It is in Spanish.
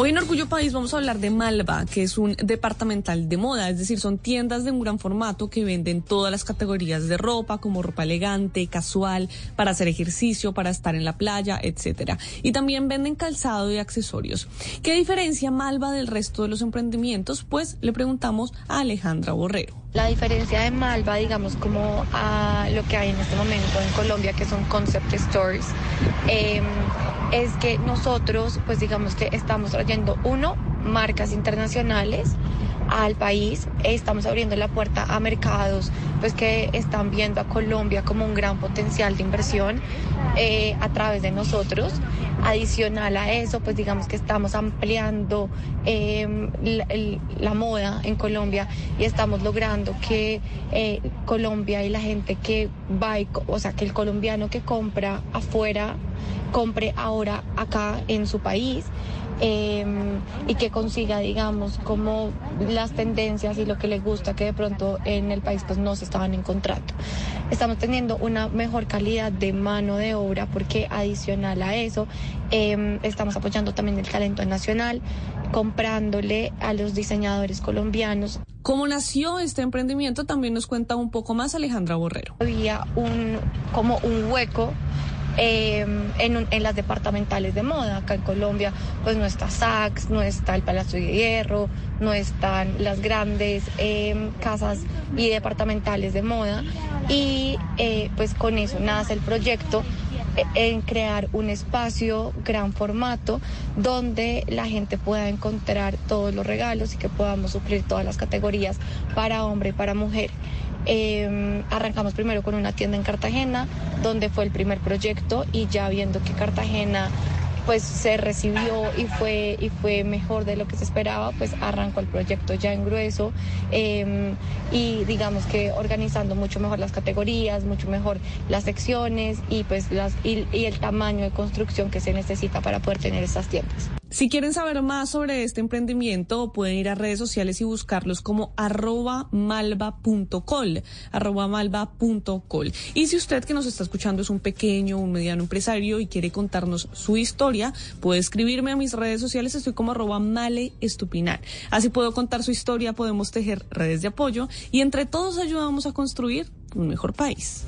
Hoy en Orgullo País vamos a hablar de Malva, que es un departamental de moda, es decir, son tiendas de un gran formato que venden todas las categorías de ropa, como ropa elegante, casual, para hacer ejercicio, para estar en la playa, etcétera. Y también venden calzado y accesorios. ¿Qué diferencia Malva del resto de los emprendimientos? Pues le preguntamos a Alejandra Borrero. La diferencia de Malva, digamos, como a lo que hay en este momento en Colombia, que son concept stores, eh, es que nosotros, pues digamos que estamos trayendo, uno, marcas internacionales al país, estamos abriendo la puerta a mercados pues que están viendo a Colombia como un gran potencial de inversión eh, a través de nosotros. Adicional a eso, pues digamos que estamos ampliando em, la, moda en Colombia y estamos logrando que eh, Colombia y la gente que va, o sea, que el colombiano que compra afuera compre ahora acá en su país. Em, y que consiga, digamos, como las tendencias y lo que le gusta que de pronto en el país pues no se estaban encontrando. Estamos teniendo una mejor calidad de mano de obra porque adicional a eso em, estamos apoyando también el talento nacional, comprándole a los diseñadores colombianos. ¿Cómo nació este emprendimiento? También nos cuenta un poco más Alejandra Borrero. Había un, como un hueco Em, en, las departamentales de moda. Acá en Colombia, pues no está Saks, no está el Palacio de Hierro, no están las grandes em, casas y departamentales de moda. Y eh, pues con eso nace el proyecto eh, en crear un espacio gran formato donde la gente pueda encontrar todos los regalos y que podamos suplir todas las categorías para hombre y para mujer. Em, arrancamos primero con una tienda en Cartagena, donde fue el primer proyecto y ya viendo que Cartagena pues se recibió y fue, y fue mejor de lo que se esperaba, pues arrancó el proyecto ya en grueso em, y digamos que organizando mucho mejor las categorías, mucho mejor las secciones y pues las y el tamaño de construcción que se necesita para poder tener esas tiendas. Si quieren saber más sobre este emprendimiento, pueden ir a redes sociales y buscarlos como arroba malva.col, arroba malva.col. Y si usted que nos está escuchando es un pequeño, un mediano empresario y quiere contarnos su historia, puede escribirme a mis redes sociales, estoy como arroba male estupinar. Así puedo contar su historia, podemos tejer redes de apoyo y entre todos ayudamos a construir un mejor país.